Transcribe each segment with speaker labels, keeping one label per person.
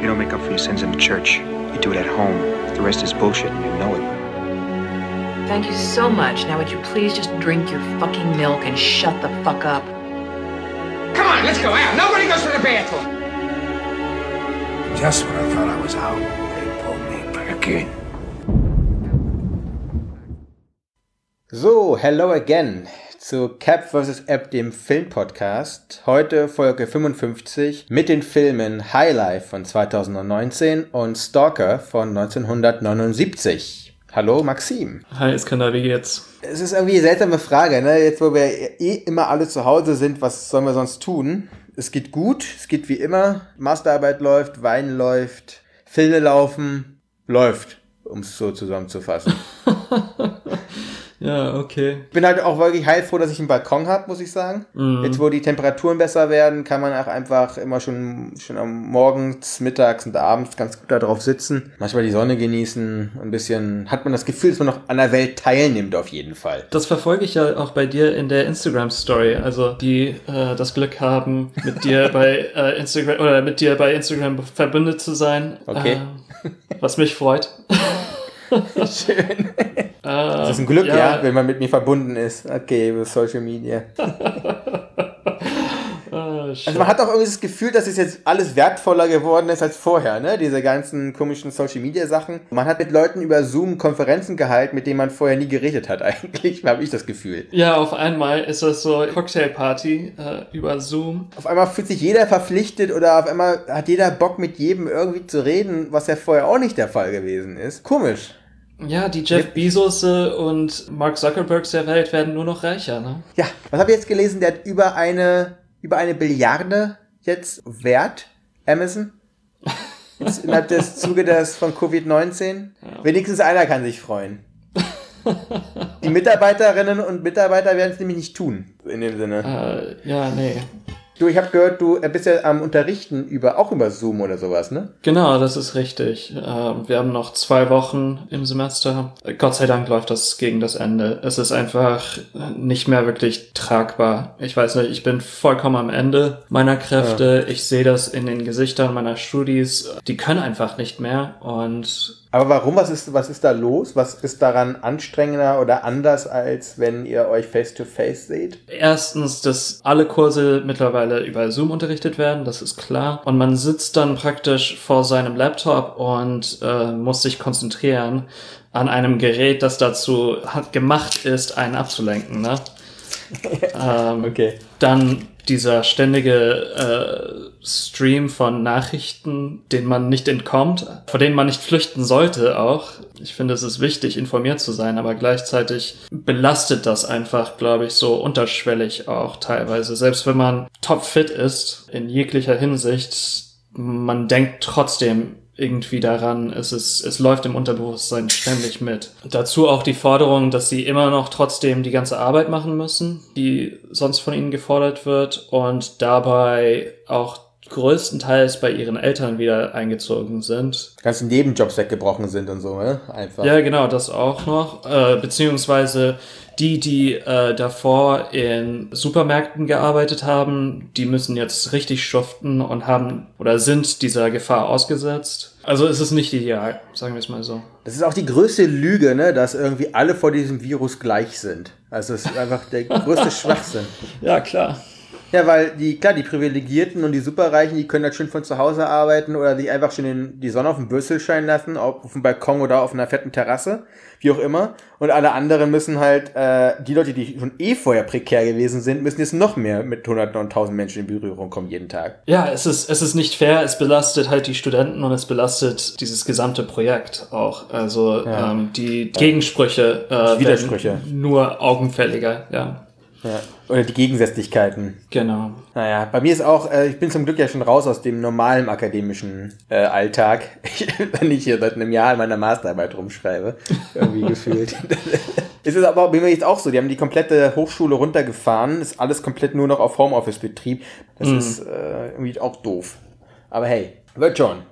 Speaker 1: You don't make up for your sins in the church. You do it at home. The rest is bullshit and you know it.
Speaker 2: Thank you so much. Now would you please just drink your fucking milk and shut the fuck up?
Speaker 3: Come on, let's go out. Nobody goes to the bathroom.
Speaker 4: Just when I thought I was out, they pulled me back in.
Speaker 5: So, hello again zu Cap vs. App, dem Filmpodcast. Heute Folge 55 mit den Filmen Highlife von 2019 und Stalker von 1979. Hallo Maxim.
Speaker 6: Hi Iskander, wie geht's?
Speaker 5: Es ist irgendwie eine seltsame Frage, ne? Jetzt, wo wir eh immer alle zu Hause sind, was sollen wir sonst tun? Es geht gut, es geht wie immer. Masterarbeit läuft, Wein läuft, Filme laufen, läuft, um es so zusammenzufassen.
Speaker 6: Ja, okay.
Speaker 5: Ich bin halt auch wirklich heilfroh, dass ich einen Balkon habe, muss ich sagen. Mhm. Jetzt, wo die Temperaturen besser werden, kann man auch einfach immer schon, schon am Morgens, mittags und abends ganz gut da drauf sitzen. Manchmal die Sonne genießen. Ein bisschen hat man das Gefühl, dass man noch an der Welt teilnimmt, auf jeden Fall.
Speaker 6: Das verfolge ich ja auch bei dir in der Instagram-Story. Also, die äh, das Glück haben, mit dir bei äh, Instagram oder mit dir bei Instagram verbündet zu sein.
Speaker 5: Okay.
Speaker 6: Äh, was mich freut.
Speaker 5: Schön. das ist ein Glück, ja. ja. wenn man mit mir verbunden ist. Okay, über Social Media. also man hat auch irgendwie das Gefühl, dass es jetzt alles wertvoller geworden ist als vorher, ne? Diese ganzen komischen Social Media Sachen. Man hat mit Leuten über Zoom Konferenzen gehalten, mit denen man vorher nie geredet hat, eigentlich, habe ich das Gefühl.
Speaker 6: Ja, auf einmal ist das so Cocktailparty äh, über Zoom.
Speaker 5: Auf einmal fühlt sich jeder verpflichtet oder auf einmal hat jeder Bock mit jedem irgendwie zu reden, was ja vorher auch nicht der Fall gewesen ist. Komisch.
Speaker 6: Ja, die Jeff Bezos und Mark Zuckerbergs der Welt werden nur noch reicher, ne?
Speaker 5: Ja, was habe ich jetzt gelesen? Der hat über eine, über eine Billiarde jetzt Wert, Amazon. Jetzt innerhalb des Zuge des von Covid-19. Ja. Wenigstens einer kann sich freuen. Die Mitarbeiterinnen und Mitarbeiter werden es nämlich nicht tun, in dem
Speaker 6: Sinne. Äh, ja, nee.
Speaker 5: Du, ich habe gehört, du bist ja am Unterrichten über auch über Zoom oder sowas, ne?
Speaker 6: Genau, das ist richtig. Ähm, wir haben noch zwei Wochen im Semester. Gott sei Dank läuft das gegen das Ende. Es ist einfach nicht mehr wirklich tragbar. Ich weiß nicht, ich bin vollkommen am Ende meiner Kräfte. Ja. Ich sehe das in den Gesichtern meiner Studis. Die können einfach nicht mehr und
Speaker 5: aber warum? Was ist, was ist da los? Was ist daran anstrengender oder anders, als wenn ihr euch face-to-face -face seht?
Speaker 6: Erstens, dass alle Kurse mittlerweile über Zoom unterrichtet werden, das ist klar. Und man sitzt dann praktisch vor seinem Laptop und äh, muss sich konzentrieren an einem Gerät, das dazu hat, gemacht ist, einen abzulenken. Ne? ähm, okay. Dann dieser ständige äh, Stream von Nachrichten, den man nicht entkommt, vor denen man nicht flüchten sollte auch. Ich finde, es ist wichtig, informiert zu sein, aber gleichzeitig belastet das einfach, glaube ich, so unterschwellig auch teilweise. Selbst wenn man topfit ist, in jeglicher Hinsicht, man denkt trotzdem irgendwie daran, es ist, es läuft im Unterbewusstsein ständig mit. Dazu auch die Forderung, dass sie immer noch trotzdem die ganze Arbeit machen müssen, die sonst von ihnen gefordert wird und dabei auch größtenteils bei ihren Eltern wieder eingezogen sind.
Speaker 5: Ganzen Nebenjobs weggebrochen sind und so, ne? Einfach.
Speaker 6: Ja, genau, das auch noch. Äh, beziehungsweise die, die äh, davor in Supermärkten gearbeitet haben, die müssen jetzt richtig schuften und haben oder sind dieser Gefahr ausgesetzt. Also es ist nicht ideal, sagen wir es mal so.
Speaker 5: Das ist auch die größte Lüge, ne, dass irgendwie alle vor diesem Virus gleich sind. Also es ist einfach der größte Schwachsinn.
Speaker 6: Ja, klar.
Speaker 5: Ja, weil die, klar, die Privilegierten und die Superreichen, die können halt schön von zu Hause arbeiten oder sich einfach schön in die Sonne auf dem Bürstel scheinen lassen, auf dem Balkon oder auf einer fetten Terrasse, wie auch immer. Und alle anderen müssen halt, äh, die Leute, die schon eh vorher prekär gewesen sind, müssen jetzt noch mehr mit hunderten und tausend Menschen in Berührung kommen jeden Tag.
Speaker 6: Ja, es ist, es ist nicht fair, es belastet halt die Studenten und es belastet dieses gesamte Projekt auch. Also ja. ähm, die Gegensprüche äh,
Speaker 5: Widersprüche.
Speaker 6: nur augenfälliger, ja.
Speaker 5: Ja. Oder die Gegensätzlichkeiten.
Speaker 6: Genau.
Speaker 5: Naja, bei mir ist auch, äh, ich bin zum Glück ja schon raus aus dem normalen akademischen äh, Alltag. wenn ich hier seit einem Jahr in meiner Masterarbeit rumschreibe. Irgendwie gefühlt. ist es aber bei mir jetzt auch so. Die haben die komplette Hochschule runtergefahren. Ist alles komplett nur noch auf Homeoffice-Betrieb. Das mhm. ist äh, irgendwie auch doof. Aber hey, wird schon.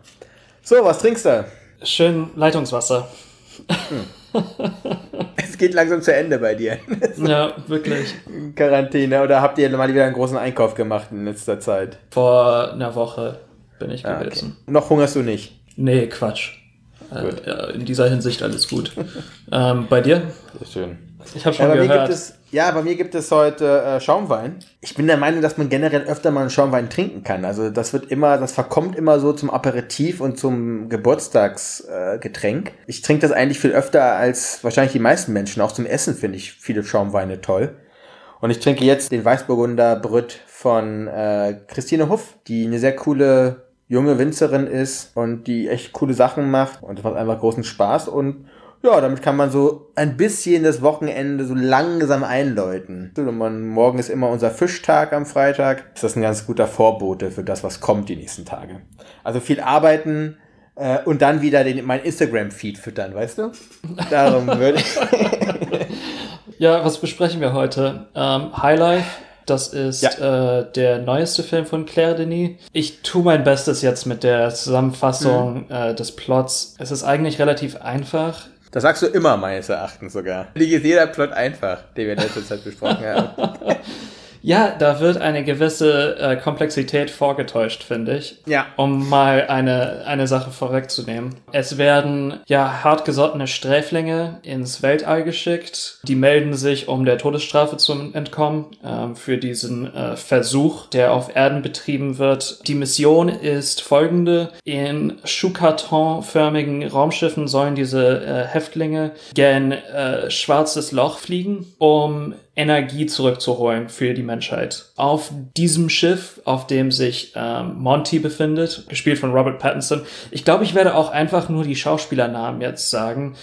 Speaker 5: So, was trinkst du?
Speaker 6: Schön Leitungswasser. Hm.
Speaker 5: es geht langsam zu Ende bei dir.
Speaker 6: ja, wirklich.
Speaker 5: Quarantäne. Oder habt ihr mal wieder einen großen Einkauf gemacht in letzter Zeit?
Speaker 6: Vor einer Woche. bin ich
Speaker 5: Ah, okay.
Speaker 6: gewesen.
Speaker 5: Noch hungerst du nicht.
Speaker 6: Nee, Quatsch. Äh, in dieser Hinsicht alles gut. ähm, bei dir?
Speaker 5: Sehr schön.
Speaker 6: Ich habe
Speaker 5: Ja,
Speaker 6: schon
Speaker 5: bei mir
Speaker 6: gehört.
Speaker 5: gibt es, ja, bei mir gibt es heute äh, Schaumwein. Ich bin der Meinung, dass man generell öfter mal einen Schaumwein trinken kann. Also das wird immer, das verkommt immer so zum Aperitif und zum Geburtstagsgetränk. Äh, ich trinke das eigentlich viel öfter als wahrscheinlich die meisten Menschen. Auch zum Essen finde ich viele Schaumweine toll. Und ich trinke jetzt den Weißburgunder Brüt von äh, Christine Huff, die eine sehr coole junge Winzerin ist und die echt coole Sachen macht und das macht einfach großen Spaß und ja, damit kann man so ein bisschen das Wochenende so langsam einläuten. Und man, morgen ist immer unser Fischtag am Freitag. Ist das ein ganz guter Vorbote für das, was kommt die nächsten Tage. Also viel arbeiten äh, und dann wieder den, mein Instagram-Feed füttern, weißt du? Darum würde ich.
Speaker 6: Ja, was besprechen wir heute? Ähm, Highlife, das ist äh, der neueste Film von Claire Denis. Ich tue mein Bestes jetzt mit der Zusammenfassung äh, des Plots. Es ist eigentlich relativ einfach.
Speaker 5: Das sagst du immer, meines Erachtens sogar. Liegt jeder Plot einfach, den wir in letzter Zeit besprochen haben.
Speaker 6: Ja, da wird eine gewisse äh, Komplexität vorgetäuscht, finde ich.
Speaker 5: Ja.
Speaker 6: Um mal eine, eine Sache vorwegzunehmen. Es werden ja hartgesottene Sträflinge ins Weltall geschickt. Die melden sich, um der Todesstrafe zu entkommen, ähm, für diesen äh, Versuch, der auf Erden betrieben wird. Die Mission ist folgende. In Schuhkartonförmigen Raumschiffen sollen diese äh, Häftlinge gen äh, schwarzes Loch fliegen, um Energie zurückzuholen für die Menschheit. Auf diesem Schiff, auf dem sich ähm, Monty befindet, gespielt von Robert Pattinson. Ich glaube, ich werde auch einfach nur die Schauspielernamen jetzt sagen,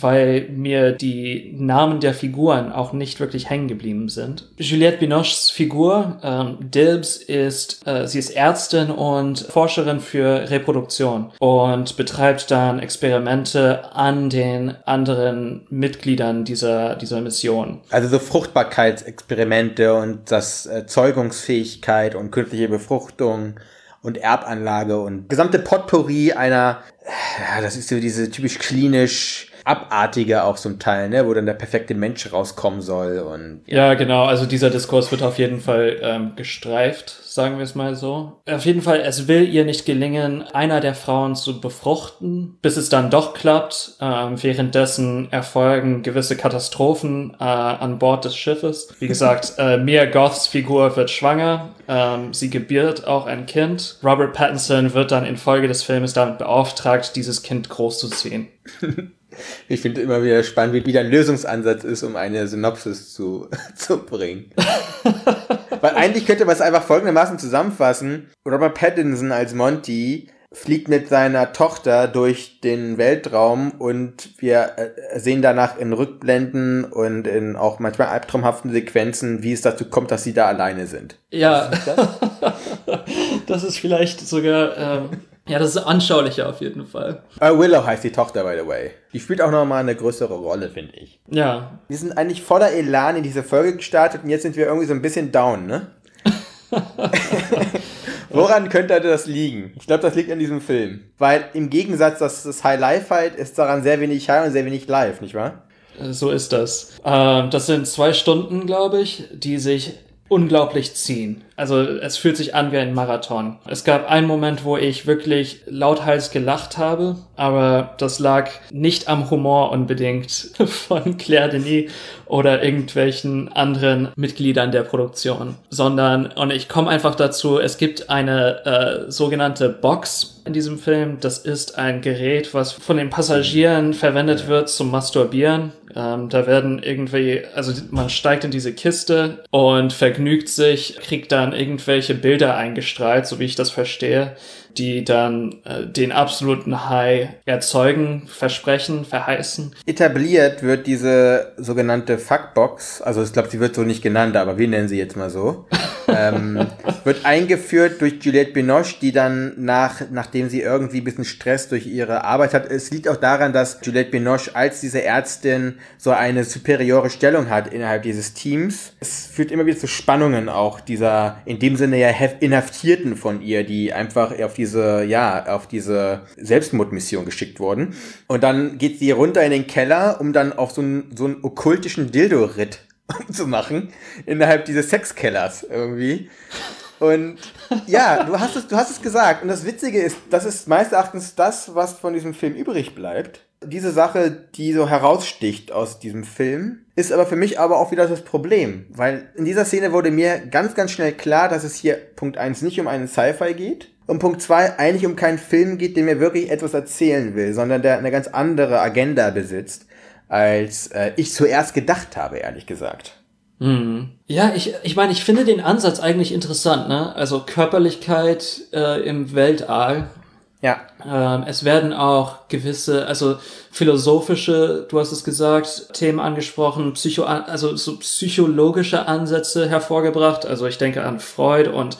Speaker 6: weil mir die Namen der Figuren auch nicht wirklich hängen geblieben sind. Juliette Binoches Figur, ähm, Dibs, ist, äh, sie ist Ärztin und Forscherin für Reproduktion und betreibt dann Experimente an den anderen Mitgliedern dieser, dieser Mission.
Speaker 5: Also so Fruchtbarkeitsexperimente und das äh, Zeugungsfähigkeit und künstliche Befruchtung und Erbanlage und gesamte Potpourri einer, ja, das ist so diese typisch klinisch abartige auch zum Teil, ne, wo dann der perfekte Mensch rauskommen soll und
Speaker 6: Ja, genau. Also dieser Diskurs wird auf jeden Fall ähm, gestreift, sagen wir es mal so. Auf jeden Fall, es will ihr nicht gelingen, einer der Frauen zu befruchten, bis es dann doch klappt. Ähm, währenddessen erfolgen gewisse Katastrophen äh, an Bord des Schiffes. Wie gesagt, äh, Mia Goths Figur wird schwanger. Ähm, sie gebiert auch ein Kind. Robert Pattinson wird dann infolge des Filmes damit beauftragt, dieses Kind großzuziehen.
Speaker 5: ich finde immer wieder spannend, wie, wie dein Lösungsansatz ist, um eine Synopsis zu, zu bringen. Weil eigentlich könnte man es einfach folgendermaßen zusammenfassen. Robert Pattinson als Monty fliegt mit seiner Tochter durch den Weltraum und wir äh, sehen danach in Rückblenden und in auch manchmal albtraumhaften Sequenzen, wie es dazu kommt, dass sie da alleine sind.
Speaker 6: Ja, das ist vielleicht sogar, ähm, ja, das ist anschaulicher auf jeden Fall.
Speaker 5: Äh, Willow heißt die Tochter, by the way. Die spielt auch nochmal eine größere Rolle, finde ich.
Speaker 6: Ja,
Speaker 5: Wir sind eigentlich voller Elan in diese Folge gestartet und jetzt sind wir irgendwie so ein bisschen down, ne? Woran könnte das liegen? Ich glaube, das liegt an diesem Film. Weil im Gegensatz, dass das High-Life-Fight ist daran sehr wenig High und sehr wenig Live, nicht wahr?
Speaker 6: so ist das. Ähm, das sind zwei Stunden, glaube ich, die sich unglaublich ziehen. Also es fühlt sich an wie ein Marathon. Es gab einen Moment, wo ich wirklich lauthals gelacht habe, aber das lag nicht am Humor unbedingt von Claire Denis oder irgendwelchen anderen Mitgliedern der Produktion, sondern, und ich komme einfach dazu, es gibt eine äh, sogenannte Box in diesem Film. Das ist ein Gerät, was von den Passagieren verwendet wird zum Masturbieren. Ähm, da werden irgendwie, also man steigt in diese Kiste und vergnügt sich, kriegt dann irgendwelche Bilder eingestrahlt, so wie ich das verstehe, die dann äh, den absoluten High erzeugen, versprechen, verheißen.
Speaker 5: Etabliert wird diese sogenannte Fuckbox, also ich glaube, sie wird so nicht genannt, aber wir nennen sie jetzt mal so, ähm, wird eingeführt durch Juliette Binoche, die dann nach, nachdem sie irgendwie ein bisschen Stress durch ihre Arbeit hat, es liegt auch daran, dass Juliette Binoche als diese Ärztin so eine superiore Stellung hat innerhalb dieses Teams. Es führt immer wieder zu Spannungen auch dieser, in dem Sinne ja Inhaftierten von ihr, die einfach auf diese, ja, auf diese Selbstmordmission geschickt wurden. Und dann geht sie runter in den Keller, um dann auf so einen, so einen okkultischen Dildo-Ritt zu machen, innerhalb dieses Sexkellers irgendwie. Und ja, du hast, es, du hast es gesagt. Und das Witzige ist, das ist meines Erachtens das, was von diesem Film übrig bleibt. Diese Sache, die so heraussticht aus diesem Film, ist aber für mich aber auch wieder das Problem. Weil in dieser Szene wurde mir ganz, ganz schnell klar, dass es hier Punkt eins nicht um einen Sci-Fi geht. Und Punkt zwei eigentlich um keinen Film geht, der mir wirklich etwas erzählen will, sondern der eine ganz andere Agenda besitzt, als äh, ich zuerst gedacht habe, ehrlich gesagt.
Speaker 6: Hm. Ja, ich, ich meine, ich finde den Ansatz eigentlich interessant, ne? Also Körperlichkeit äh, im Weltall.
Speaker 5: Ja.
Speaker 6: Ähm, es werden auch gewisse, also philosophische, du hast es gesagt, Themen angesprochen, Psycho, also so psychologische Ansätze hervorgebracht. Also ich denke an Freud und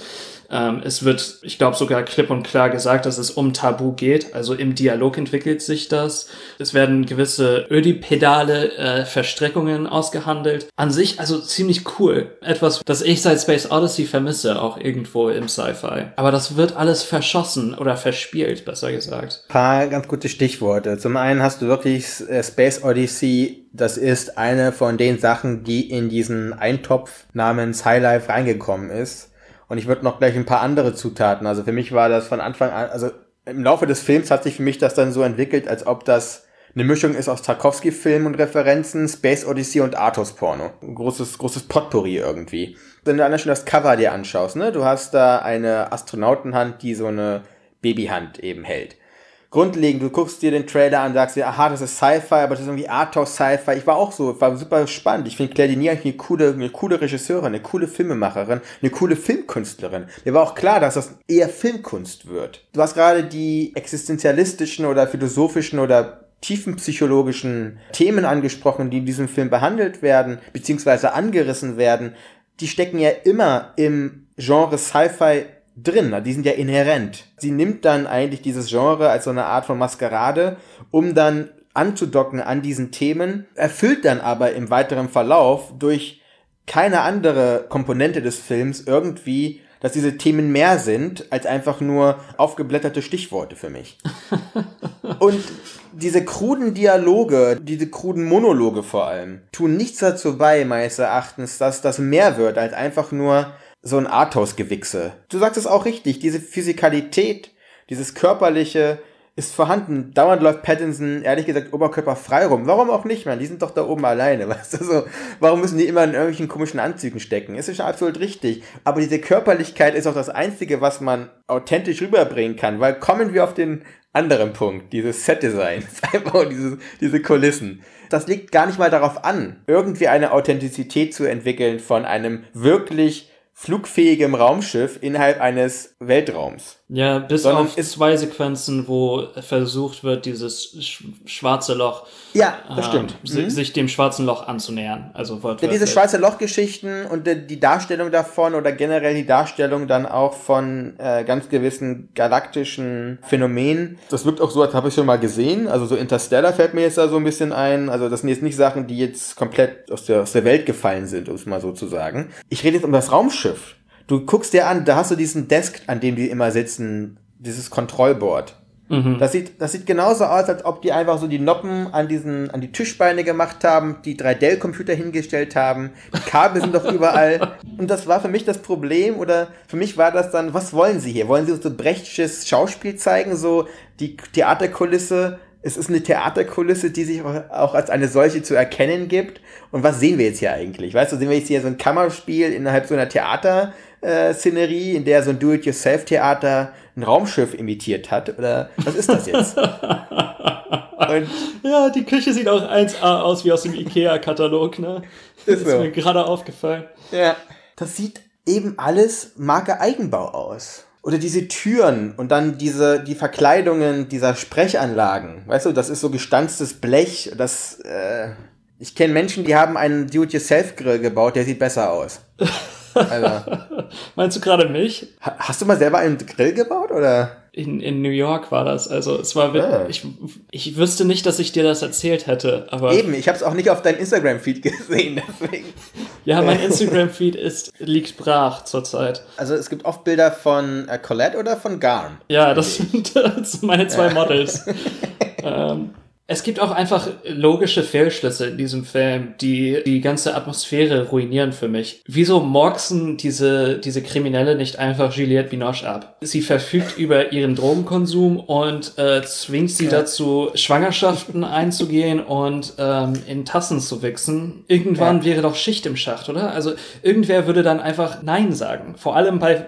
Speaker 6: ähm, es wird, ich glaube, sogar klipp und klar gesagt, dass es um Tabu geht. Also im Dialog entwickelt sich das. Es werden gewisse ödipedale äh, Verstrickungen ausgehandelt. An sich also ziemlich cool. Etwas, das ich seit Space Odyssey vermisse, auch irgendwo im Sci-Fi. Aber das wird alles verschossen oder verspielt, besser gesagt.
Speaker 5: Paar ganz gute Stichworte. Zum einen hast du wirklich äh, Space Odyssey das ist eine von den Sachen, die in diesen Eintopf namens Highlife reingekommen ist. Und ich würde noch gleich ein paar andere Zutaten. Also für mich war das von Anfang an, also im Laufe des Films hat sich für mich das dann so entwickelt, als ob das eine Mischung ist aus Tarkovsky-Filmen und Referenzen, Space Odyssey und Artus-Porno. Großes, großes Potpourri irgendwie. Wenn du allein schon das Cover dir anschaust, ne, du hast da eine Astronautenhand, die so eine Babyhand eben hält grundlegend, du guckst dir den Trailer an, sagst dir, aha, das ist Sci-Fi, aber das ist irgendwie Arthouse Sci-Fi. Ich war auch so, war super spannend. Ich finde Claire Denis eigentlich eine coole, eine coole Regisseurin, eine coole Filmemacherin, eine coole Filmkünstlerin. Mir war auch klar, dass das eher Filmkunst wird. Du hast gerade die existenzialistischen oder philosophischen oder tiefenpsychologischen Themen angesprochen, die in diesem Film behandelt werden, beziehungsweise angerissen werden. Die stecken ja immer im Genre Sci-Fi drin, die sind ja inhärent. Sie nimmt dann eigentlich dieses Genre als so eine Art von Maskerade, um dann anzudocken an diesen Themen, erfüllt dann aber im weiteren Verlauf durch keine andere Komponente des Films irgendwie, dass diese Themen mehr sind als einfach nur aufgeblätterte Stichworte für mich. Und diese kruden Dialoge, diese kruden Monologe vor allem, tun nichts dazu bei, meines Erachtens, dass das mehr wird als einfach nur so ein Arthouse-Gewichse. Du sagst es auch richtig, diese Physikalität, dieses körperliche ist vorhanden. Dauernd läuft Pattinson, ehrlich gesagt, oberkörperfrei rum. Warum auch nicht, man? Die sind doch da oben alleine, weißt du so. Warum müssen die immer in irgendwelchen komischen Anzügen stecken? Ist schon absolut richtig. Aber diese Körperlichkeit ist auch das Einzige, was man authentisch rüberbringen kann, weil kommen wir auf den anderen Punkt, dieses Set-Design, einfach diese, diese Kulissen. Das liegt gar nicht mal darauf an, irgendwie eine Authentizität zu entwickeln von einem wirklich flugfähigem Raumschiff innerhalb eines Weltraums.
Speaker 6: Ja, bis Sondern auf zwei Sequenzen, wo versucht wird, dieses schwarze Loch,
Speaker 5: ja, das äh, stimmt.
Speaker 6: Mhm. sich dem schwarzen Loch anzunähern. Also
Speaker 5: ja, diese schwarze Loch-Geschichten und die Darstellung davon oder generell die Darstellung dann auch von äh, ganz gewissen galaktischen Phänomenen. Das wirkt auch so, als habe ich schon mal gesehen. Also so Interstellar fällt mir jetzt da so ein bisschen ein. Also das sind jetzt nicht Sachen, die jetzt komplett aus der, aus der Welt gefallen sind, um es mal so zu sagen. Ich rede jetzt um das Raumschiff du guckst dir an, da hast du diesen Desk, an dem die immer sitzen, dieses Kontrollboard. Mhm. Das sieht, das sieht genauso aus, als ob die einfach so die Noppen an diesen, an die Tischbeine gemacht haben, die drei Dell-Computer hingestellt haben. Die Kabel sind doch überall. Und das war für mich das Problem, oder für mich war das dann, was wollen sie hier? Wollen sie so Brechtsches Schauspiel zeigen, so die Theaterkulisse? Es ist eine Theaterkulisse, die sich auch als eine solche zu erkennen gibt. Und was sehen wir jetzt hier eigentlich? Weißt du, sehen wir jetzt hier so ein Kammerspiel innerhalb so einer Theater, äh, Szenerie, in der so ein Do-it-yourself-Theater ein Raumschiff imitiert hat? Oder was ist das jetzt?
Speaker 6: Und ja, die Küche sieht auch 1A aus wie aus dem IKEA-Katalog, ne? Das ist, so. mir gerade aufgefallen.
Speaker 5: Ja. Das sieht eben alles Marke Eigenbau aus. Oder diese Türen und dann diese, die Verkleidungen dieser Sprechanlagen. Weißt du, das ist so gestanztes Blech. Das, äh, ich kenne Menschen, die haben einen Do-it-yourself-Grill gebaut, der sieht besser aus.
Speaker 6: Also. Meinst du gerade mich?
Speaker 5: Hast du mal selber einen Grill gebaut oder?
Speaker 6: In, in New York war das. Also es war ah. ich, ich wüsste nicht, dass ich dir das erzählt hätte. Aber
Speaker 5: Eben, ich habe es auch nicht auf deinem Instagram-Feed gesehen. Deswegen.
Speaker 6: ja, mein Instagram-Feed ist liegt brach zurzeit.
Speaker 5: Also es gibt oft Bilder von äh, Colette oder von Garn.
Speaker 6: Ja, das sind, das sind meine zwei Models. ähm, Es gibt auch einfach logische Fehlschlüsse in diesem Film, die die ganze Atmosphäre ruinieren für mich. Wieso morxen diese, diese Kriminelle nicht einfach Juliette Binoche ab? Sie verfügt über ihren Drogenkonsum und äh, zwingt sie dazu, Schwangerschaften einzugehen und ähm, in Tassen zu wichsen. Irgendwann ja. wäre doch Schicht im Schacht, oder? Also irgendwer würde dann einfach Nein sagen. Vor allem bei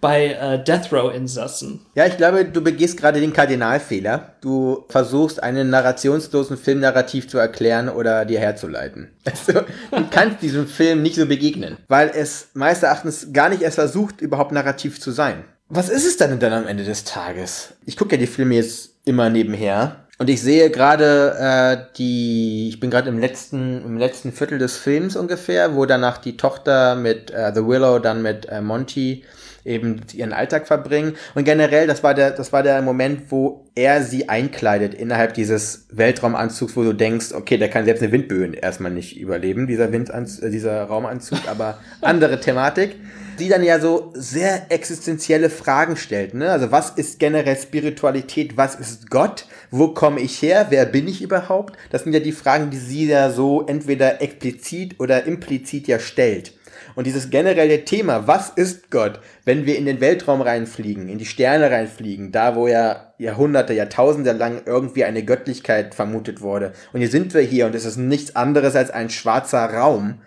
Speaker 6: bei äh, Death Row-Insassen.
Speaker 5: Ja, ich glaube, du begehst gerade den Kardinalfehler. Du versuchst, einen narrationslosen Filmnarrativ zu erklären oder dir herzuleiten. Also, du kannst diesem Film nicht so begegnen, weil es meines Erachtens gar nicht erst versucht, überhaupt narrativ zu sein. Was ist es denn dann am Ende des Tages? Ich gucke ja die Filme jetzt immer nebenher und ich sehe gerade äh, die, ich bin gerade im letzten, im letzten Viertel des Films ungefähr, wo danach die Tochter mit äh, The Willow, dann mit äh, Monty eben ihren Alltag verbringen. Und generell, das war der, das war der Moment, wo er sie einkleidet innerhalb dieses Weltraumanzugs, wo du denkst, okay, der kann selbst eine Windböen erstmal nicht überleben, dieser Windanzug, äh, dieser Raumanzug, aber andere Thematik die dann ja so sehr existenzielle Fragen stellt. Ne? Also was ist generell Spiritualität? Was ist Gott? Wo komme ich her? Wer bin ich überhaupt? Das sind ja die Fragen, die sie ja so entweder explizit oder implizit ja stellt. Und dieses generelle Thema, was ist Gott, wenn wir in den Weltraum reinfliegen, in die Sterne reinfliegen, da wo ja Jahrhunderte, Jahrtausende lang irgendwie eine Göttlichkeit vermutet wurde. Und hier sind wir hier und es ist nichts anderes als ein schwarzer Raum.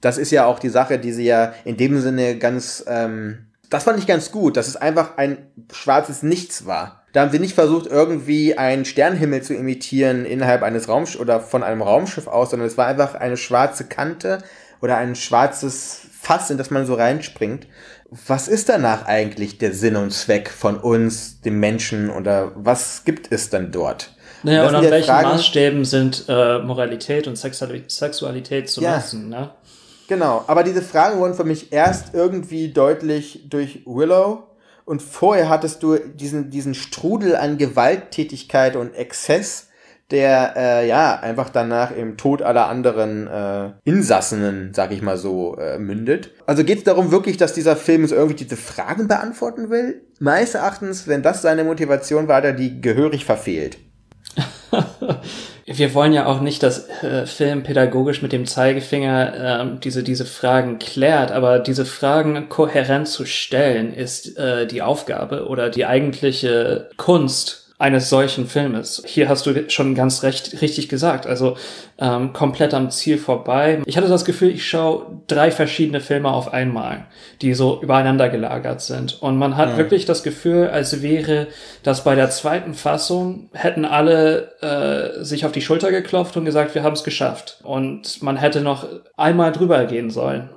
Speaker 5: Das ist ja auch die Sache, die sie ja in dem Sinne ganz, ähm, das fand ich ganz gut, dass es einfach ein schwarzes Nichts war. Da haben sie nicht versucht, irgendwie einen Sternenhimmel zu imitieren innerhalb eines Raumschiffs oder von einem Raumschiff aus, sondern es war einfach eine schwarze Kante oder ein schwarzes Fass, in das man so reinspringt. Was ist danach eigentlich der Sinn und Zweck von uns, dem Menschen, oder was gibt es dann dort?
Speaker 6: Naja, und, und an welchen Fragen, Maßstäben sind äh, Moralität und Sexualität zu ja, messen, ne?
Speaker 5: Genau, aber diese Fragen wurden für mich erst irgendwie deutlich durch Willow und vorher hattest du diesen, diesen Strudel an Gewalttätigkeit und Exzess, der äh, ja einfach danach im Tod aller anderen äh, Insassenen, sag ich mal so, äh, mündet. Also geht es darum wirklich, dass dieser Film uns irgendwie diese Fragen beantworten will? Meines Erachtens, wenn das seine Motivation war, hat er die gehörig verfehlt.
Speaker 6: Wir wollen ja auch nicht, dass äh, Film pädagogisch mit dem Zeigefinger äh, diese, diese Fragen klärt, aber diese Fragen kohärent zu stellen, ist äh, die Aufgabe oder die eigentliche Kunst eines solchen Filmes. Hier hast du schon ganz recht richtig gesagt, also ähm, komplett am Ziel vorbei. Ich hatte das Gefühl, ich schaue drei verschiedene Filme auf einmal, die so übereinander gelagert sind. Und man hat mhm. wirklich das Gefühl, als wäre das bei der zweiten Fassung, hätten alle äh, sich auf die Schulter geklopft und gesagt, wir haben es geschafft. Und man hätte noch einmal drüber gehen sollen.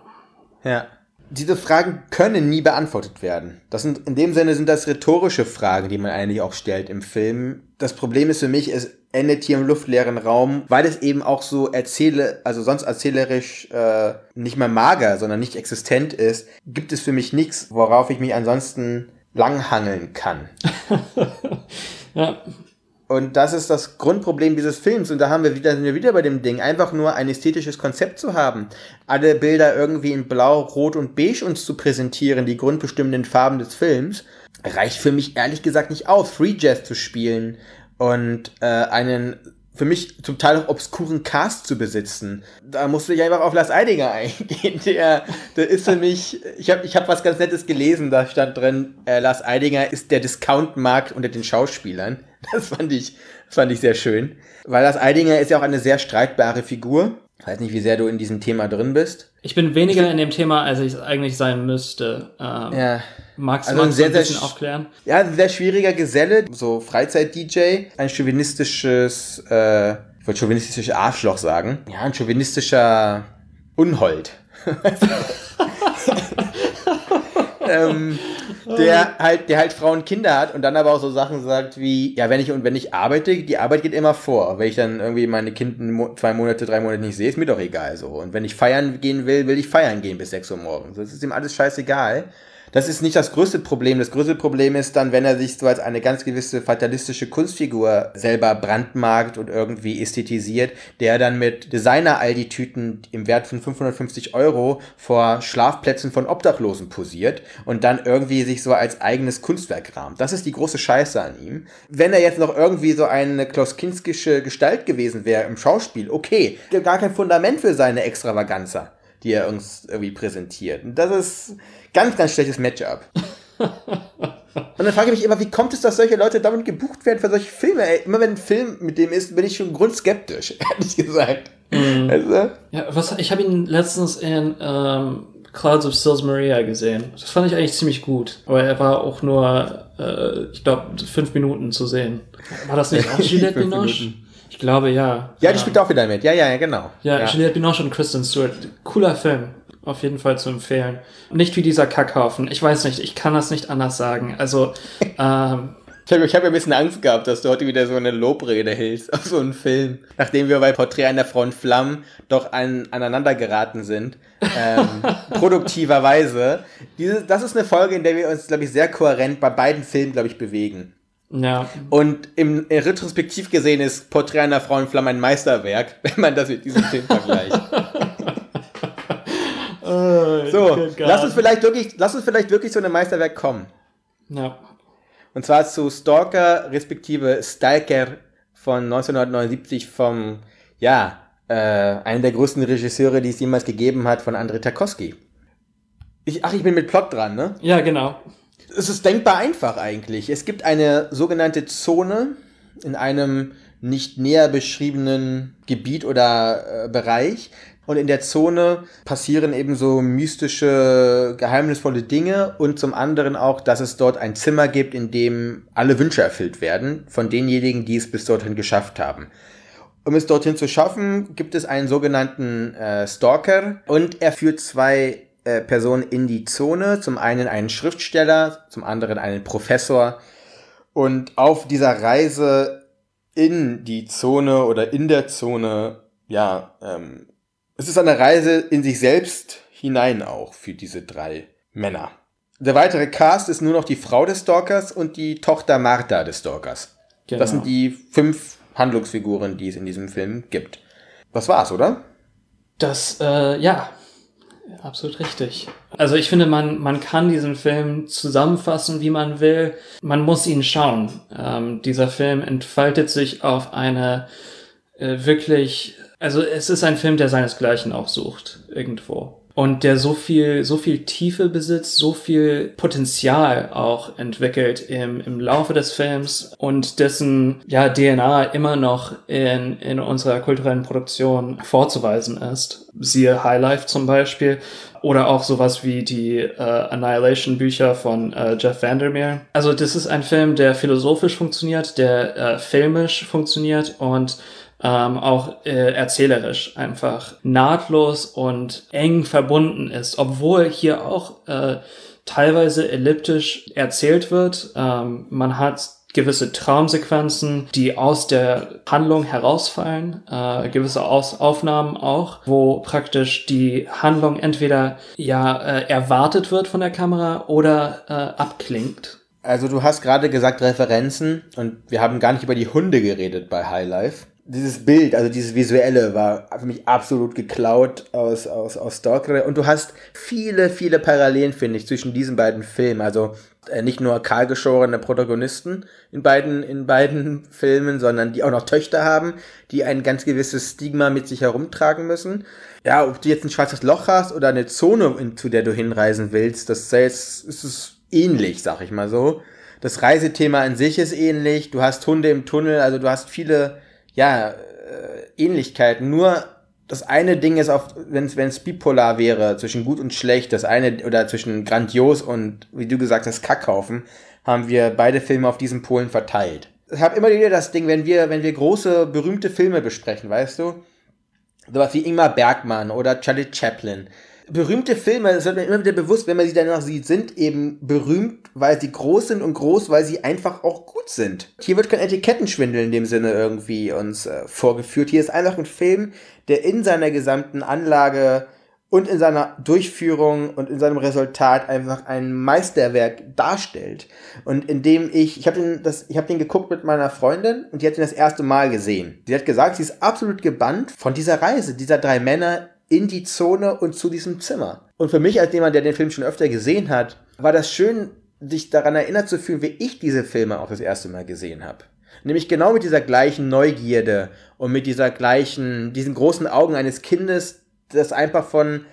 Speaker 5: Ja diese Fragen können nie beantwortet werden. Das sind, in dem Sinne sind das rhetorische Fragen, die man eigentlich auch stellt im Film. Das Problem ist für mich, es endet hier im luftleeren Raum, weil es eben auch so erzähle, also sonst erzählerisch äh, nicht mehr mager, sondern nicht existent ist, gibt es für mich nichts, worauf ich mich ansonsten langhangeln kann. ja, und das ist das Grundproblem dieses Films. Und da haben wir wieder, sind wir wieder bei dem Ding, einfach nur ein ästhetisches Konzept zu haben. Alle Bilder irgendwie in Blau, Rot und Beige uns zu präsentieren, die grundbestimmenden Farben des Films, reicht für mich ehrlich gesagt nicht aus. Free Jazz zu spielen und äh, einen für mich zum Teil auch obskuren Cast zu besitzen. Da musste ich einfach auf Lars Eidinger eingehen. Der, der ist für mich, ich habe ich hab was ganz Nettes gelesen, da stand drin, äh, Lars Eidinger ist der Discount-Markt unter den Schauspielern. Das fand ich, fand ich sehr schön. Weil Lars Eidinger ist ja auch eine sehr streitbare Figur. Ich weiß nicht, wie sehr du in diesem Thema drin bist.
Speaker 6: Ich bin weniger in dem Thema, als ich eigentlich sein müsste. Ähm, ja. Magst du also
Speaker 5: ein, sehr, ein bisschen sehr, aufklären? Ja, ein sehr schwieriger Geselle, so Freizeit-DJ, ein chauvinistisches, äh, ich wollte chauvinistisches Arschloch sagen. Ja, ein chauvinistischer Unhold. ähm, der halt, der halt Frauen Kinder hat und dann aber auch so Sachen sagt wie, ja, wenn ich und wenn ich arbeite, die Arbeit geht immer vor. Wenn ich dann irgendwie meine Kinder zwei Monate, drei Monate nicht sehe, ist mir doch egal so. Und wenn ich feiern gehen will, will ich feiern gehen bis sechs Uhr morgens. Das ist ihm alles scheißegal. Das ist nicht das größte Problem. Das größte Problem ist dann, wenn er sich so als eine ganz gewisse fatalistische Kunstfigur selber brandmarkt und irgendwie ästhetisiert, der dann mit Designer-Aldi-Tüten im Wert von 550 Euro vor Schlafplätzen von Obdachlosen posiert und dann irgendwie sich so als eigenes Kunstwerk rahmt. Das ist die große Scheiße an ihm. Wenn er jetzt noch irgendwie so eine Klaus Kinskische Gestalt gewesen wäre im Schauspiel, okay, gar kein Fundament für seine Extravaganza die er uns irgendwie präsentiert. Und das ist ganz, ganz schlechtes Matchup. Und dann frage ich mich immer, wie kommt es, dass solche Leute damit gebucht werden für solche Filme? Ey, immer wenn ein Film mit dem ist, bin ich schon grundskeptisch, ehrlich gesagt.
Speaker 6: Mhm. Also? Ja, was, ich habe ihn letztens in ähm, Clouds of Sils Maria gesehen. Das fand ich eigentlich ziemlich gut. Aber er war auch nur, äh, ich glaube, fünf Minuten zu sehen. War das nicht auch Juliette Binoche? Ich glaube, ja.
Speaker 5: Ja, die spielt auch wieder mit. Ja, ja, ja, genau.
Speaker 6: Ja,
Speaker 5: ja.
Speaker 6: Juliette Binoche und Kristen Stewart. Cooler Film. Auf jeden Fall zu empfehlen. Nicht wie dieser Kackhaufen. Ich weiß nicht, ich kann das nicht anders sagen. Also, ähm,
Speaker 5: ich habe ich hab ja ein bisschen Angst gehabt, dass du heute wieder so eine Lobrede hältst auf so einen Film, nachdem wir bei Porträt einer Frau in Flammen doch an, aneinander geraten sind. Ähm, produktiverweise. Diese, das ist eine Folge, in der wir uns, glaube ich, sehr kohärent bei beiden Filmen, glaube ich, bewegen.
Speaker 6: Ja.
Speaker 5: Und im, im Retrospektiv gesehen ist Porträt einer Frau in Flammen ein Meisterwerk, wenn man das mit diesem Film vergleicht. So, lass uns vielleicht wirklich, lass uns vielleicht wirklich zu einem Meisterwerk kommen.
Speaker 6: Ja.
Speaker 5: Und zwar zu Stalker respektive Stalker von 1979 vom, ja, äh, einen der größten Regisseure, die es jemals gegeben hat, von Andrei Tarkovsky. Ich, ach, ich bin mit Plot dran, ne?
Speaker 6: Ja, genau
Speaker 5: es ist denkbar einfach eigentlich. Es gibt eine sogenannte Zone in einem nicht näher beschriebenen Gebiet oder äh, Bereich. Und in der Zone passieren eben so mystische, geheimnisvolle Dinge und zum anderen auch, dass es dort ein Zimmer gibt, in dem alle Wünsche erfüllt werden von denjenigen, die es bis dorthin geschafft haben. Um es dorthin zu schaffen, gibt es einen sogenannten äh, Stalker und er führt zwei äh, Person in die Zone. Zum einen einen Schriftsteller, zum anderen einen Professor. Und auf dieser Reise in die Zone oder in der Zone, ja, ähm, es ist eine Reise in sich selbst hinein auch für diese drei Männer. Der weitere Cast ist nur noch die Frau des Stalkers und die Tochter Martha des Stalkers. Genau. Das sind die fünf Handlungsfiguren, die es in diesem Film gibt. Das war's, oder?
Speaker 6: Das, äh, ja, absolut richtig. Also ich finde, man, man kann diesen Film zusammenfassen, wie man will. Man muss ihn schauen. Ähm, dieser Film entfaltet sich auf eine äh, wirklich, also es ist ein Film, der seinesgleichen auch sucht, irgendwo und der so viel, so viel Tiefe besitzt, so viel Potenzial auch entwickelt im, im Laufe des Films und dessen ja DNA immer noch in, in unserer kulturellen Produktion vorzuweisen ist. Siehe High Life zum Beispiel oder auch sowas wie die äh, Annihilation Bücher von äh, Jeff Vandermeer. Also das ist ein Film, der philosophisch funktioniert, der äh, filmisch funktioniert und ähm, auch äh, erzählerisch einfach nahtlos und eng verbunden ist, obwohl hier auch äh, teilweise elliptisch erzählt wird. Ähm, man hat gewisse Traumsequenzen, die aus der Handlung herausfallen, äh, gewisse aus Aufnahmen auch, wo praktisch die Handlung entweder ja äh, erwartet wird von der Kamera oder äh, abklingt.
Speaker 5: Also du hast gerade gesagt Referenzen und wir haben gar nicht über die Hunde geredet bei High Life dieses Bild, also dieses Visuelle war für mich absolut geklaut aus, aus, aus Stalker. Und du hast viele, viele Parallelen, finde ich, zwischen diesen beiden Filmen. Also äh, nicht nur kahlgeschorene Protagonisten in beiden, in beiden Filmen, sondern die auch noch Töchter haben, die ein ganz gewisses Stigma mit sich herumtragen müssen. Ja, ob du jetzt ein schwarzes Loch hast oder eine Zone, in, zu der du hinreisen willst, das ist, ist es ähnlich, sag ich mal so. Das Reisethema an sich ist ähnlich. Du hast Hunde im Tunnel, also du hast viele ja, äh, Ähnlichkeiten. Nur das eine Ding ist wenn es bipolar wäre, zwischen gut und schlecht, das eine, oder zwischen grandios und, wie du gesagt hast, Kackhaufen, haben wir beide Filme auf diesen Polen verteilt. Ich habe immer wieder das Ding, wenn wir, wenn wir große, berühmte Filme besprechen, weißt du? Sowas wie Ingmar Bergmann oder Charlie Chaplin berühmte Filme, das wird mir immer wieder bewusst, wenn man sie danach sieht, sind eben berühmt, weil sie groß sind und groß, weil sie einfach auch gut sind. Hier wird kein Etikettenschwindel in dem Sinne irgendwie uns äh, vorgeführt. Hier ist einfach ein Film, der in seiner gesamten Anlage und in seiner Durchführung und in seinem Resultat einfach ein Meisterwerk darstellt. Und indem ich, ich habe den, ich habe den geguckt mit meiner Freundin und die hat ihn das erste Mal gesehen. Sie hat gesagt, sie ist absolut gebannt von dieser Reise dieser drei Männer in die Zone und zu diesem Zimmer. Und für mich als jemand, der den Film schon öfter gesehen hat, war das schön, sich daran erinnert zu fühlen, wie ich diese Filme auch das erste Mal gesehen habe. Nämlich genau mit dieser gleichen Neugierde und mit dieser gleichen, diesen großen Augen eines Kindes, das einfach von,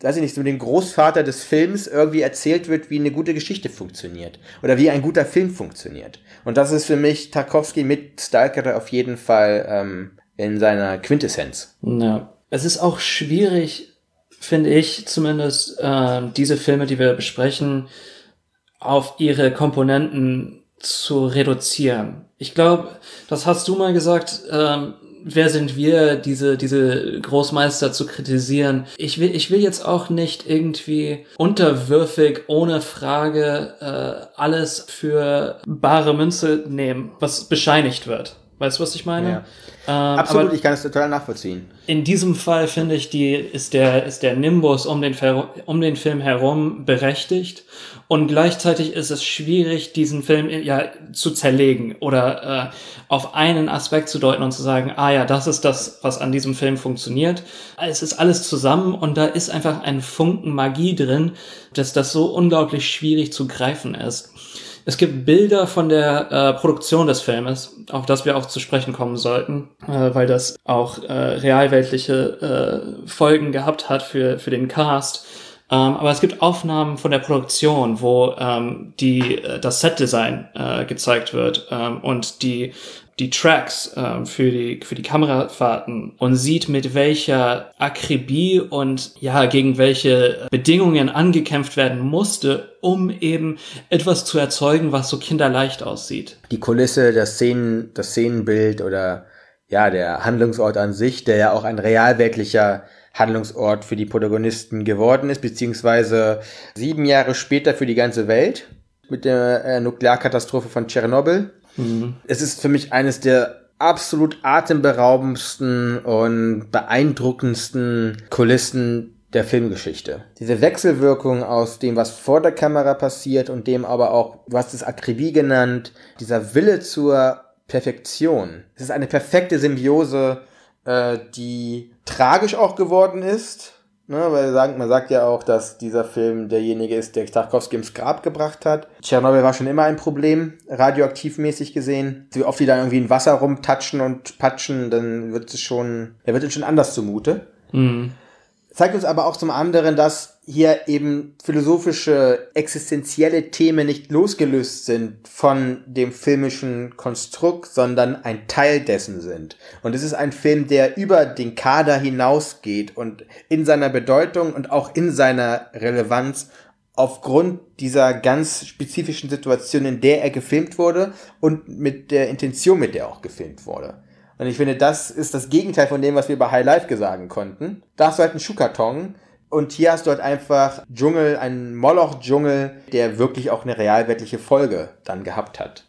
Speaker 5: weiß ich nicht, so dem Großvater des Films irgendwie erzählt wird, wie eine gute Geschichte funktioniert. Oder wie ein guter Film funktioniert. Und das ist für mich Tarkovsky mit Stalker auf jeden Fall ähm, in seiner Quintessenz.
Speaker 6: Ja. Es ist auch schwierig, finde ich zumindest, äh, diese Filme, die wir besprechen, auf ihre Komponenten zu reduzieren. Ich glaube, das hast du mal gesagt, ähm, wer sind wir, diese, diese Großmeister zu kritisieren. Ich will, ich will jetzt auch nicht irgendwie unterwürfig, ohne Frage, äh, alles für bare Münze nehmen, was bescheinigt wird. Weißt du, was ich meine?
Speaker 5: Ja. Ähm, Absolut, ich kann es total nachvollziehen.
Speaker 6: In diesem Fall finde ich, die ist der, ist der Nimbus um den, um den Film herum berechtigt. Und gleichzeitig ist es schwierig, diesen Film ja zu zerlegen oder äh, auf einen Aspekt zu deuten und zu sagen, ah ja, das ist das, was an diesem Film funktioniert. Es ist alles zusammen und da ist einfach ein Funken Magie drin, dass das so unglaublich schwierig zu greifen ist. Es gibt Bilder von der äh, Produktion des Filmes, auf das wir auch zu sprechen kommen sollten, äh, weil das auch äh, realweltliche äh, Folgen gehabt hat für, für den Cast. Ähm, aber es gibt Aufnahmen von der Produktion, wo ähm, die, äh, das Setdesign äh, gezeigt wird ähm, und die die Tracks ähm, für die für die Kamerafahrten und sieht mit welcher Akribie und ja gegen welche Bedingungen angekämpft werden musste, um eben etwas zu erzeugen, was so kinderleicht aussieht.
Speaker 5: Die Kulisse, das Szenen, das Szenenbild oder ja der Handlungsort an sich, der ja auch ein realweltlicher Handlungsort für die Protagonisten geworden ist, beziehungsweise sieben Jahre später für die ganze Welt mit der äh, Nuklearkatastrophe von Tschernobyl. Mhm. Es ist für mich eines der absolut atemberaubendsten und beeindruckendsten Kulissen der Filmgeschichte. Diese Wechselwirkung aus dem, was vor der Kamera passiert und dem aber auch, du hast es Akribie genannt, dieser Wille zur Perfektion. Es ist eine perfekte Symbiose, äh, die tragisch auch geworden ist, Ne, weil sagen, man sagt ja auch, dass dieser Film derjenige ist, der Tarkovsky ins Grab gebracht hat. Tschernobyl war schon immer ein Problem, radioaktivmäßig gesehen. Wie oft die da irgendwie in Wasser rumtatschen und patschen, dann wird es schon, er wird es schon anders zumute. Mhm zeigt uns aber auch zum anderen, dass hier eben philosophische, existenzielle Themen nicht losgelöst sind von dem filmischen Konstrukt, sondern ein Teil dessen sind. Und es ist ein Film, der über den Kader hinausgeht und in seiner Bedeutung und auch in seiner Relevanz aufgrund dieser ganz spezifischen Situation, in der er gefilmt wurde und mit der Intention, mit der er auch gefilmt wurde. Und ich finde, das ist das Gegenteil von dem, was wir bei High Life sagen konnten. Da hast du halt einen Schuhkarton und hier hast du halt einfach Dschungel, einen Moloch-Dschungel, der wirklich auch eine realweltliche Folge dann gehabt hat.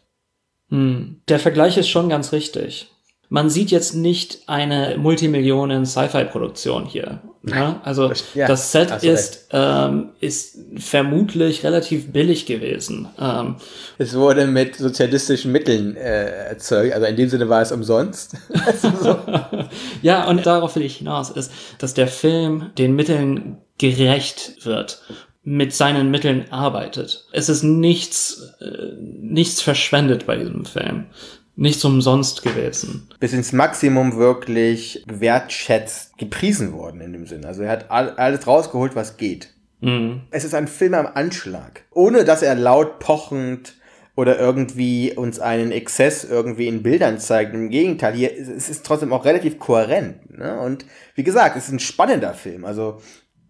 Speaker 6: Hm. Der Vergleich ist schon ganz richtig man sieht jetzt nicht eine Multimillionen Sci-Fi-Produktion hier. Ne? Also ja, das Set ist, ähm, ist vermutlich relativ billig gewesen. Ähm,
Speaker 5: es wurde mit sozialistischen Mitteln äh, erzeugt, also in dem Sinne war es umsonst.
Speaker 6: ja, und darauf will ich hinaus, ist, dass der Film den Mitteln gerecht wird mit seinen Mitteln arbeitet. Es ist nichts, äh, nichts verschwendet bei diesem Film nichts umsonst gewesen.
Speaker 5: Bis ins Maximum wirklich wertschätzt, gepriesen worden in dem Sinn. Also er hat alles rausgeholt, was geht. Mhm. Es ist ein Film am Anschlag. Ohne dass er laut pochend oder irgendwie uns einen Exzess irgendwie in Bildern zeigt. Im Gegenteil, hier ist es ist trotzdem auch relativ kohärent. Ne? Und wie gesagt, es ist ein spannender Film. Also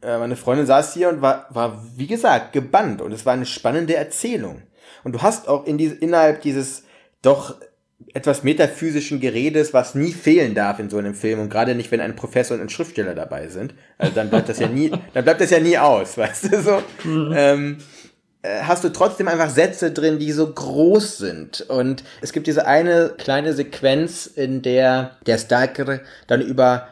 Speaker 5: äh, meine Freundin saß hier und war, war, wie gesagt, gebannt. Und es war eine spannende Erzählung. Und du hast auch in diese, innerhalb dieses doch etwas metaphysischen Geredes, was nie fehlen darf in so einem Film und gerade nicht, wenn ein Professor und ein Schriftsteller dabei sind. Also dann bleibt das ja nie, dann bleibt das ja nie aus, weißt du so. Mhm. Ähm, äh, hast du trotzdem einfach Sätze drin, die so groß sind. Und es gibt diese eine kleine Sequenz, in der der Stalker dann über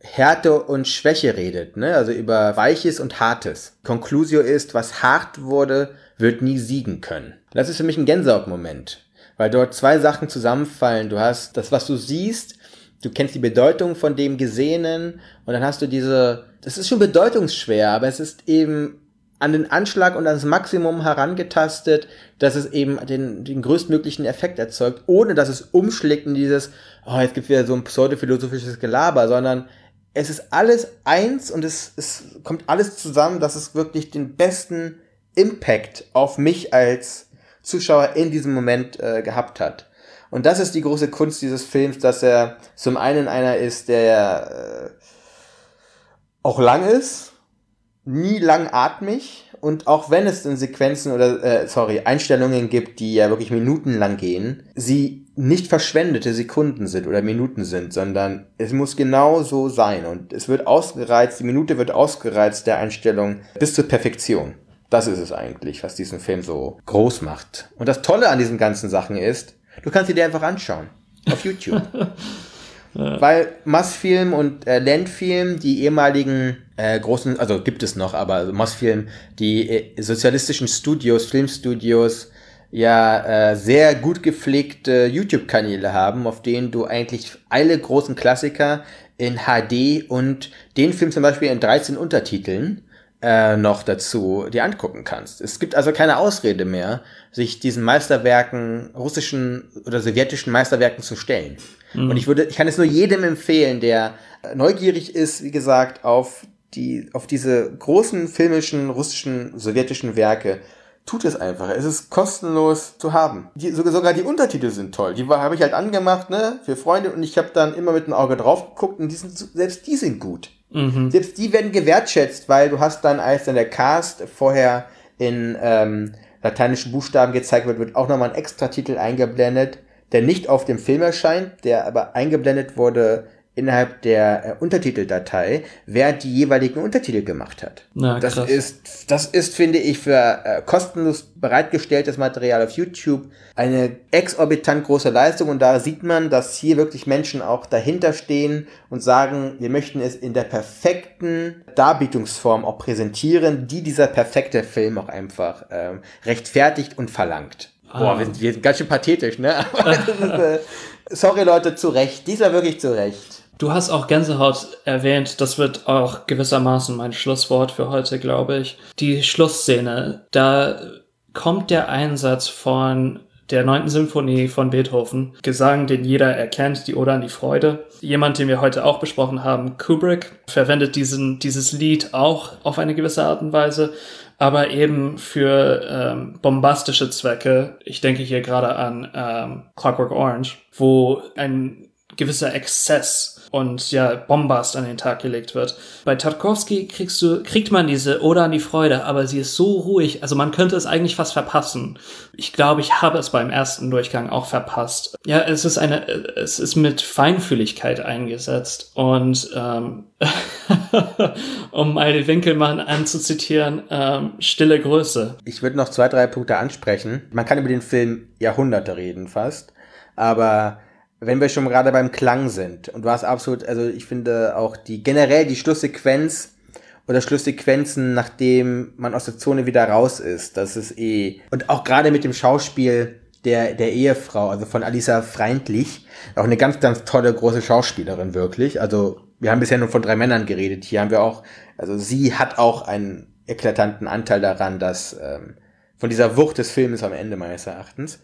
Speaker 5: Härte und Schwäche redet, ne? also über Weiches und Hartes. Conclusio ist, was hart wurde, wird nie siegen können. Das ist für mich ein Gänsehautmoment, weil dort zwei Sachen zusammenfallen. Du hast das, was du siehst, du kennst die Bedeutung von dem Gesehenen und dann hast du diese, das ist schon bedeutungsschwer, aber es ist eben an den Anschlag und ans Maximum herangetastet, dass es eben den, den größtmöglichen Effekt erzeugt, ohne dass es umschlägt in dieses, oh, jetzt gibt wieder so ein pseudophilosophisches Gelaber, sondern es ist alles eins und es, es kommt alles zusammen, dass es wirklich den besten Impact auf mich als Zuschauer in diesem Moment äh, gehabt hat. Und das ist die große Kunst dieses Films, dass er zum einen einer ist, der äh, auch lang ist, nie langatmig und auch wenn es in Sequenzen oder äh, sorry Einstellungen gibt, die ja wirklich minutenlang gehen, sie nicht verschwendete Sekunden sind oder Minuten sind, sondern es muss genau so sein und es wird ausgereizt, die Minute wird ausgereizt der Einstellung bis zur Perfektion. Das ist es eigentlich, was diesen Film so groß macht. Und das Tolle an diesen ganzen Sachen ist, du kannst sie dir einfach anschauen auf YouTube. Weil Massfilm und äh, Landfilm, die ehemaligen äh, großen, also gibt es noch, aber also Massfilm, die äh, sozialistischen Studios, Filmstudios, ja äh, sehr gut gepflegte YouTube-Kanäle haben, auf denen du eigentlich alle großen Klassiker in HD und den Film zum Beispiel in 13 Untertiteln äh, noch dazu dir angucken kannst. Es gibt also keine Ausrede mehr, sich diesen Meisterwerken, russischen oder sowjetischen Meisterwerken zu stellen. Mhm. Und ich würde, ich kann es nur jedem empfehlen, der neugierig ist, wie gesagt, auf die, auf diese großen filmischen, russischen, sowjetischen Werke, tut es einfach. Es ist kostenlos zu haben. Die, sogar die Untertitel sind toll. Die habe ich halt angemacht, ne, für Freunde und ich habe dann immer mit dem Auge drauf geguckt und die sind, selbst die sind gut. Mhm. Selbst die werden gewertschätzt, weil du hast dann, als dann der Cast vorher in ähm, lateinischen Buchstaben gezeigt wird, wird auch nochmal ein Extra-Titel eingeblendet, der nicht auf dem Film erscheint, der aber eingeblendet wurde innerhalb der äh, Untertiteldatei, wer die jeweiligen Untertitel gemacht hat. Na, das ist, das ist, finde ich, für äh, kostenlos bereitgestelltes Material auf YouTube eine exorbitant große Leistung und da sieht man, dass hier wirklich Menschen auch dahinter stehen und sagen, wir möchten es in der perfekten Darbietungsform auch präsentieren, die dieser perfekte Film auch einfach ähm, rechtfertigt und verlangt. Ah. Boah, wir sind, wir sind ganz schön pathetisch, ne? ist, äh, sorry Leute, zu Recht. Dieser wirklich zu Recht.
Speaker 6: Du hast auch Gänsehaut erwähnt, das wird auch gewissermaßen mein Schlusswort für heute, glaube ich. Die Schlussszene, da kommt der Einsatz von der neunten Symphonie von Beethoven, Gesang, den jeder erkennt, die Oder an die Freude. Jemand, den wir heute auch besprochen haben, Kubrick, verwendet diesen, dieses Lied auch auf eine gewisse Art und Weise, aber eben für ähm, bombastische Zwecke. Ich denke hier gerade an ähm, Clockwork Orange, wo ein gewisser Exzess und ja, Bombast an den Tag gelegt wird. Bei Tarkovsky kriegst du, kriegt man diese Oder an die Freude, aber sie ist so ruhig, also man könnte es eigentlich fast verpassen. Ich glaube, ich habe es beim ersten Durchgang auch verpasst. Ja, es ist eine, es ist mit Feinfühligkeit eingesetzt und ähm, um Eide Winkelmann anzuzitieren, ähm, stille Größe.
Speaker 5: Ich würde noch zwei, drei Punkte ansprechen. Man kann über den Film Jahrhunderte reden fast, aber wenn wir schon gerade beim Klang sind, und du hast absolut, also ich finde auch die generell die Schlusssequenz oder Schlusssequenzen, nachdem man aus der Zone wieder raus ist, das ist eh. Und auch gerade mit dem Schauspiel der, der Ehefrau, also von Alisa Freundlich, auch eine ganz, ganz tolle große Schauspielerin, wirklich. Also, wir haben bisher nur von drei Männern geredet. Hier haben wir auch, also sie hat auch einen eklatanten Anteil daran, dass ähm, von dieser Wucht des Filmes am Ende meines Erachtens.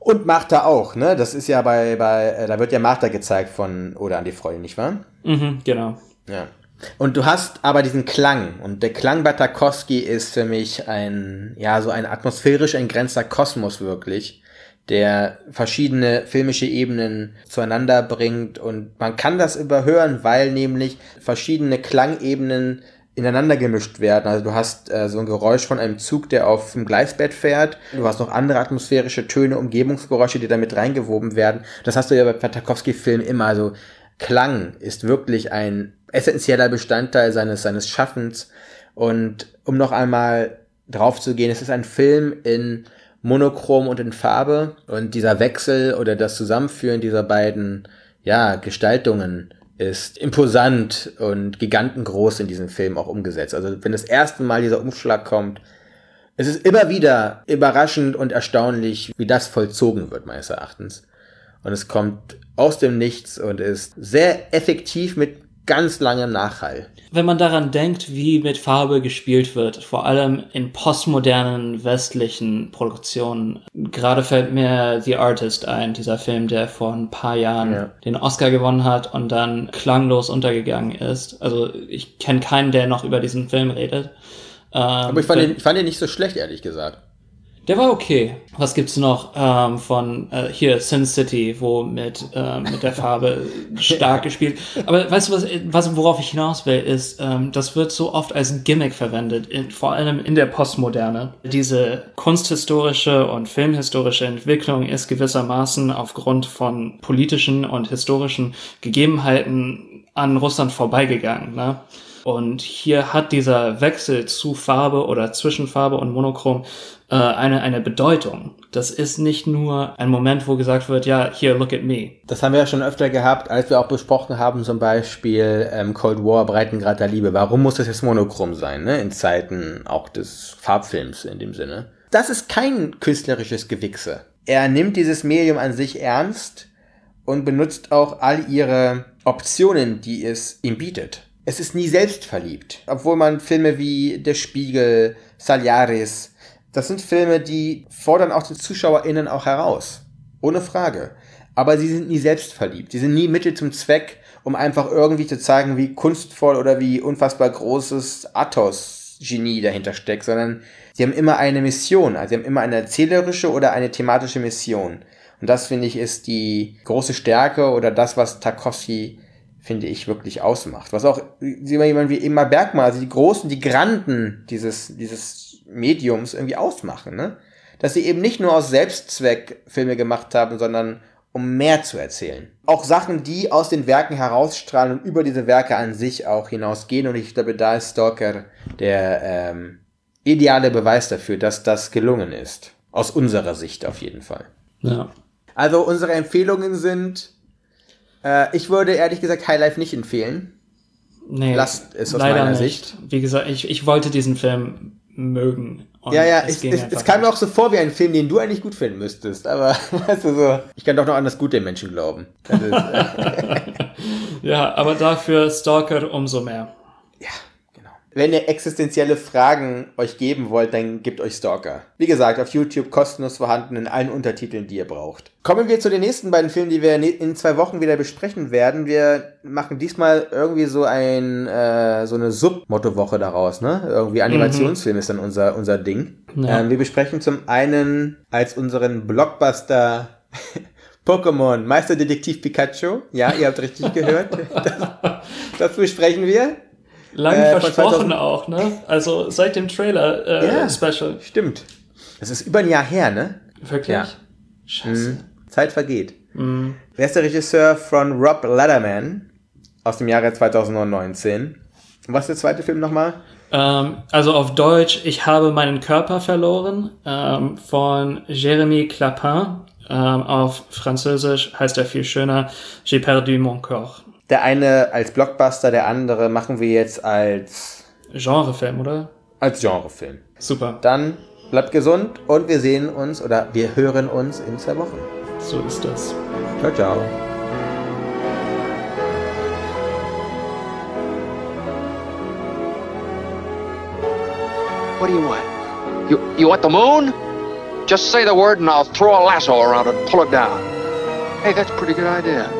Speaker 5: Und Martha auch, ne? Das ist ja bei, bei äh, da wird ja Martha gezeigt von Oder an die Freude, nicht wahr?
Speaker 6: Mhm, genau.
Speaker 5: Ja. Und du hast aber diesen Klang. Und der Klang bei Tarkovsky ist für mich ein, ja, so ein atmosphärisch entgrenzter Kosmos wirklich, der verschiedene filmische Ebenen zueinander bringt. Und man kann das überhören, weil nämlich verschiedene Klangebenen ineinander gemischt werden. Also du hast äh, so ein Geräusch von einem Zug, der auf dem Gleisbett fährt. Du hast noch andere atmosphärische Töne, Umgebungsgeräusche, die damit reingewoben werden. Das hast du ja bei Tarkovsky-Filmen immer. Also Klang ist wirklich ein essentieller Bestandteil seines, seines Schaffens. Und um noch einmal drauf zu gehen, es ist ein Film in Monochrom und in Farbe. Und dieser Wechsel oder das Zusammenführen dieser beiden ja, Gestaltungen ist imposant und gigantengroß in diesem Film auch umgesetzt. Also wenn das erste Mal dieser Umschlag kommt, es ist immer wieder überraschend und erstaunlich, wie das vollzogen wird, meines Erachtens. Und es kommt aus dem Nichts und ist sehr effektiv mit ganz langem Nachhall.
Speaker 6: Wenn man daran denkt, wie mit Farbe gespielt wird, vor allem in postmodernen westlichen Produktionen, gerade fällt mir The Artist ein, dieser Film, der vor ein paar Jahren
Speaker 5: Ja.
Speaker 6: den Oscar gewonnen hat und dann klanglos untergegangen ist. Also ich kenne keinen, der noch über diesen Film redet. Ähm,
Speaker 5: Aber ich fand, ihn, ich fand ihn nicht so schlecht, ehrlich gesagt.
Speaker 6: Der war okay. Was gibt's noch ähm, von äh, hier Sin City, wo mit ähm, mit der Farbe stark gespielt. Aber weißt du was, was worauf ich hinaus will, ist, ähm, das wird so oft als Gimmick verwendet, in, vor allem in der Postmoderne. Diese kunsthistorische und filmhistorische Entwicklung ist gewissermaßen aufgrund von politischen und historischen Gegebenheiten an Russland vorbeigegangen. Ne? Und hier hat dieser Wechsel zu Farbe oder zwischen Farbe und Monochrom äh, eine, eine Bedeutung. Das ist nicht nur ein Moment, wo gesagt wird, ja, here, look at me.
Speaker 5: Das haben wir ja schon öfter gehabt, als wir auch besprochen haben, zum Beispiel ähm, Cold War, Breitengrad der Liebe. Warum muss das jetzt monochrom sein, ne? In Zeiten auch des Farbfilms in dem Sinne. Das ist kein künstlerisches Gewichse. Er nimmt dieses Medium an sich ernst und benutzt auch all ihre Optionen, die es ihm bietet. Es ist nie selbstverliebt. Obwohl man Filme wie Der Spiegel, Saliaris, das sind Filme, die fordern auch die ZuschauerInnen auch heraus. Ohne Frage. Aber sie sind nie selbstverliebt. Sie sind nie Mittel zum Zweck, um einfach irgendwie zu zeigen, wie kunstvoll oder wie unfassbar großes Athos-Genie dahinter steckt, sondern sie haben immer eine Mission. Also sie haben immer eine erzählerische oder eine thematische Mission. Und das, finde ich, ist die große Stärke oder das, was Tarkovsky, finde ich, wirklich ausmacht. Was auch, wie jemand wie Ingmar Bergmann, also die Großen, die Granden dieses, dieses Mediums irgendwie ausmachen, ne? Dass sie eben nicht nur aus Selbstzweck Filme gemacht haben, sondern um mehr zu erzählen. Auch Sachen, die aus den Werken herausstrahlen und über diese Werke an sich auch hinausgehen. Und ich glaube, da ist Stalker der ähm, ideale Beweis dafür, dass das gelungen ist. Aus unserer Sicht auf jeden Fall.
Speaker 6: Ja.
Speaker 5: Also unsere Empfehlungen sind, äh, ich würde ehrlich gesagt High Life nicht empfehlen.
Speaker 6: Nee,
Speaker 5: Lasst es aus
Speaker 6: leider
Speaker 5: meiner
Speaker 6: nicht.
Speaker 5: Sicht.
Speaker 6: Wie gesagt, ich, ich wollte diesen Film mögen. Und
Speaker 5: Ja, ja,
Speaker 6: es
Speaker 5: es, es, kam mir auch so vor wie ein Film, den du eigentlich gut finden müsstest. Aber weißt du so, ich kann doch noch an das Gute im Menschen glauben. Ist, äh,
Speaker 6: Ja, aber dafür Stalker umso mehr.
Speaker 5: genau. Wenn ihr existenzielle Fragen euch geben wollt, dann gebt euch Stalker. Wie gesagt, auf YouTube kostenlos vorhanden in allen Untertiteln, die ihr braucht. Kommen wir zu den nächsten beiden Filmen, die wir in zwei Wochen wieder besprechen werden. Wir machen diesmal irgendwie so ein äh, so eine Sub-Motto-Woche daraus, ne? Irgendwie Animationsfilm ist dann unser unser Ding.
Speaker 6: Ja.
Speaker 5: Ähm, wir besprechen zum einen als unseren Blockbuster Pokémon Meisterdetektiv Pikachu. Ja, ihr habt richtig gehört. Das, das besprechen wir.
Speaker 6: Lang
Speaker 5: Äh,
Speaker 6: versprochen
Speaker 5: 2000
Speaker 6: auch, ne? Also seit dem Trailer äh,
Speaker 5: Ja.
Speaker 6: Special.
Speaker 5: Stimmt. Das ist über ein Jahr her, ne?
Speaker 6: Wirklich?
Speaker 5: Ja.
Speaker 6: Scheiße.
Speaker 5: Zeit vergeht.
Speaker 6: Mhm.
Speaker 5: Wer ist der Regisseur von Rob Letterman aus dem Jahre 2019? Und was ist der zweite Film nochmal?
Speaker 6: Ähm, also auf Deutsch, ich habe meinen Körper verloren, ähm, von Jérémy Clapin. Ähm, auf Französisch heißt er viel schöner, J'ai perdu mon corps.
Speaker 5: Der eine als Blockbuster, der andere machen wir jetzt als,
Speaker 6: Genrefilm, oder?
Speaker 5: als Genrefilm.
Speaker 6: Super,
Speaker 5: Dann bleibt gesund und wir sehen uns oder wir hören uns in zwei Wochen.
Speaker 6: so ist das.
Speaker 5: Ciao, ciao.
Speaker 3: What do you want? You, you want the moon? Just say the word and I'll throw a lasso around it and pull it down. Hey, that's a pretty good idea.